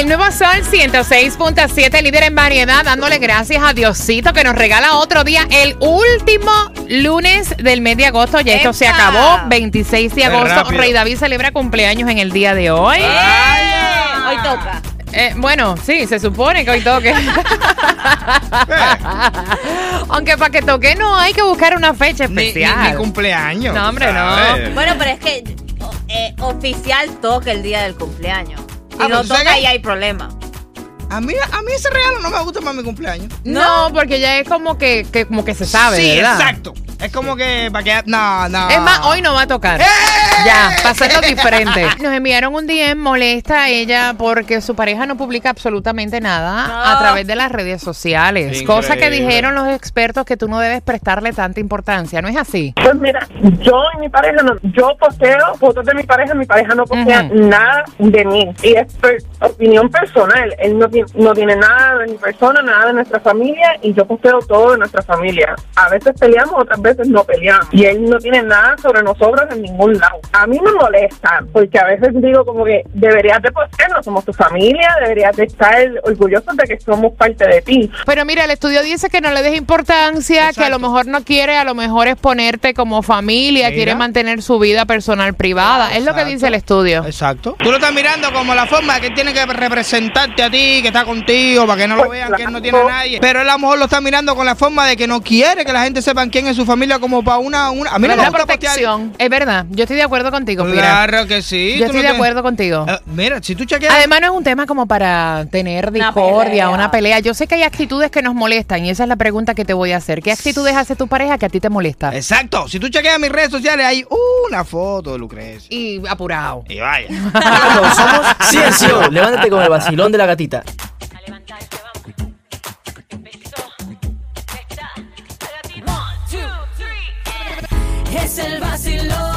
El nuevo Sol 106.7, líder en variedad, dándole gracias a Diosito que nos regala otro día, el último lunes del mes de agosto. Ya esto se acabó, 26 de agosto. Rey David celebra cumpleaños en el día de hoy. Hoy toca. Eh, bueno, sí, se supone que hoy toque. Aunque para que toque no hay que buscar una fecha Ni, ni- especial. ni cumpleaños. No, hombre, no. Bueno, pero es que eh, oficial toca el día del cumpleaños. Si Ah, no pero ¿tú sabes toca, ahí hay problema. A mí, a mí ese regalo no me gusta más mi cumpleaños. No, porque ya es como que, que como que se sabe, sí, ¿verdad? exacto. Es como que para que. No, no. Es más, hoy no va a tocar. ¡Eh! Ya, para hacerlo diferente. Nos enviaron un DM molesta a ella porque su pareja no publica absolutamente nada No. a través de las redes sociales. Increíble. Cosa que dijeron los expertos que tú no debes prestarle tanta importancia. ¿No es así? Pues mira, yo y mi pareja, no, yo posteo fotos de mi pareja, mi pareja no postea nada de mí. Y es per- opinión personal. Él no tiene, no tiene nada de mi persona, nada de nuestra familia y yo posteo todo de nuestra familia. A veces peleamos, otras veces no peleamos. Y él no tiene nada sobre nosotros en ningún lado. A mí me molesta porque a veces digo como que deberías de postearnos, somos tu familia, deberías de estar orgullosos de que somos parte de ti. Pero mira, el estudio dice que no le des importancia, que a lo mejor no quiere, a lo mejor es ponerte como familia, Mira. quiere mantener su vida personal privada. Es lo que dice el estudio. Exacto. Tú lo estás mirando como la forma que tiene que representarte a ti, que está contigo, para que no lo Pues vean, que él no tiene a nadie. Pero él a lo mejor lo está mirando con la forma de que no quiere que la gente sepa quién es su familia, como para una. una a mí no me gusta postear- protección. Es verdad. Yo estoy de acuerdo contigo, Pira. Claro que sí. Yo tú estoy no de te- acuerdo contigo. Eh, mira, si tú chequeas. Además no es un tema como para tener Una discordia, pelea. una pelea. Yo sé que hay actitudes que nos molestan y esa es la pregunta que te voy a hacer. ¿Qué actitudes hace tu pareja que a ti te molesta? Exacto. Si tú chequeas mis redes sociales, hay una foto de Lucrecia. Y apurado. Y vaya. Somos Ciencio. Levántate con el vacilón de la gatita. A levantarse, vamos. Empezó. Está. One, two, three. Es el vacilón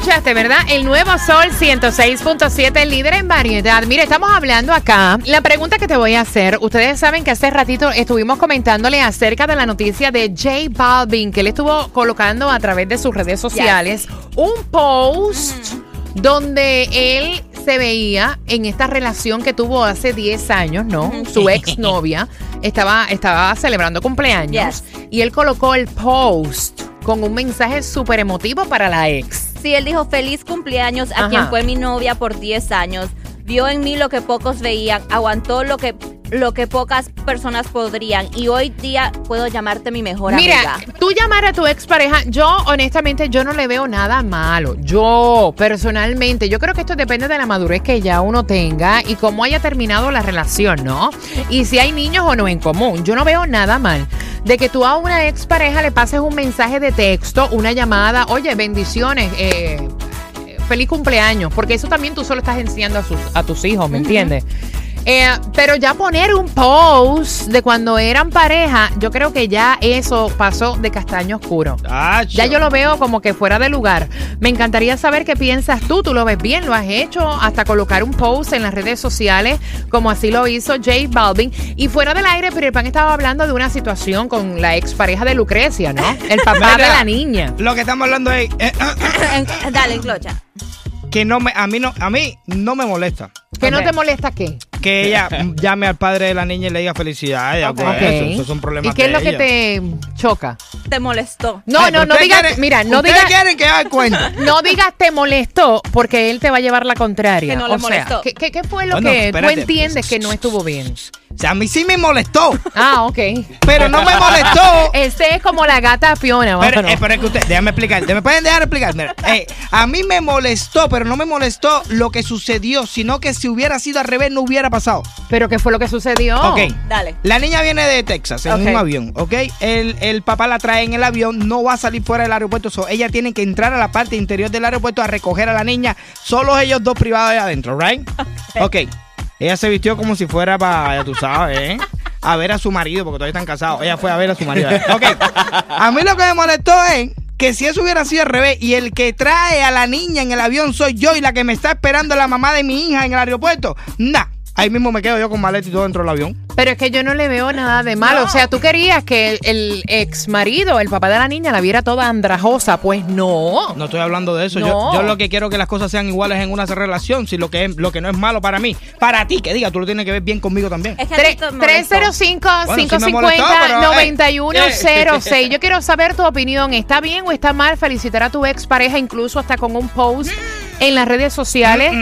escuchaste, ¿verdad? El nuevo Sol 106.7, líder en variedad. Mire, estamos hablando acá. La pregunta que te voy a hacer, ustedes saben que hace ratito estuvimos comentándole acerca de la noticia de J Balvin, que él estuvo colocando a través de sus redes sociales un post donde él se veía en esta relación que tuvo hace 10 años, ¿no? Su exnovia estaba, estaba celebrando cumpleaños Yes. y él colocó el post con un mensaje súper emotivo para la ex. Sí, él dijo feliz cumpleaños a Ajá. quien fue mi novia por 10 años. Vio en mí lo que pocos veían, aguantó lo que lo que pocas personas podrían y hoy día puedo llamarte mi mejor Mira, amiga. tú llamar a tu expareja, yo honestamente yo no le veo nada malo. Yo personalmente, yo creo que esto depende de la madurez que ya uno tenga y cómo haya terminado la relación, ¿no? Y si hay niños o no en común. Yo no veo nada mal de que tú a una expareja le pases un mensaje de texto, una llamada, oye, bendiciones, eh, eh, feliz cumpleaños, porque eso también tú solo estás enseñando a, sus, a tus hijos, ¿me entiendes? Eh, pero ya poner un post de cuando eran pareja, yo creo que ya eso pasó de castaño oscuro. Tacho. Ya yo lo veo como que fuera de lugar. Me encantaría saber qué piensas tú. Tú lo ves bien, lo has hecho, hasta colocar un post en las redes sociales, como así lo hizo J Balvin. Y fuera del aire, Peter Pan estaba hablando de una situación con la expareja de Lucrecia, ¿no? El papá de la niña. Lo que estamos hablando es eh, Dale, Clocha. que no me, a mí no, a mí no me molesta. ¿Que no te molesta qué? Que ella llame al padre de la niña y le diga felicidades. Ok. pues, Ok. eso, esos son problemas ¿Y qué es lo que ella. te choca? Te molestó. No, Ay, no, no digas, mira, no digas, quieren que haga cuenta. no digas te molestó porque él te va a llevar la contraria. Que no le o sea, molestó. ¿qué, qué, qué fue lo Bueno, que espérate. tú entiendes que no estuvo bien? O sea, a mí sí me molestó, Ah, ok. pero no me molestó. Este es como la gata Fiona, Pero, eh, pero es que usted, déjame explicar, ¿me pueden dejar explicar? Mira, eh, a mí me molestó, pero no me molestó lo que sucedió, sino que si hubiera sido al revés no hubiera pasado. ¿Pero qué fue lo que sucedió? Ok. Dale. La niña viene de Texas en un avión, ¿ok? El, el papá la trae en el avión, no va a salir fuera del aeropuerto, so ella tiene que entrar a la parte interior del aeropuerto a recoger a la niña, solo ellos dos privados ahí adentro, ¿right? Ok. Ella se vistió como si fuera para, ya tú sabes, ¿eh? A ver a su marido, porque todavía están casados. Ella fue a ver a su marido. Ok. A mí lo que me molestó es que si eso hubiera sido al revés y el que trae a la niña en el avión soy yo y la que me está esperando es la mamá de mi hija en el aeropuerto, nah. Ahí mismo me quedo yo con maleta y todo dentro del avión. Pero es que yo no le veo nada de malo. O sea, tú querías que el, el ex marido, el papá de la niña, la viera toda andrajosa. Pues no. No estoy hablando de eso. Yo, No. yo lo que quiero es que las cosas sean iguales en una relación. Si lo que, es, lo que no es malo para mí, para ti, que diga, tú lo tienes que ver bien conmigo también. Es que a ti Tre- te molestó. 305-550-9106. Yo quiero saber tu opinión. ¿Está bien o está mal felicitar a tu ex pareja, incluso hasta con un post en las redes sociales?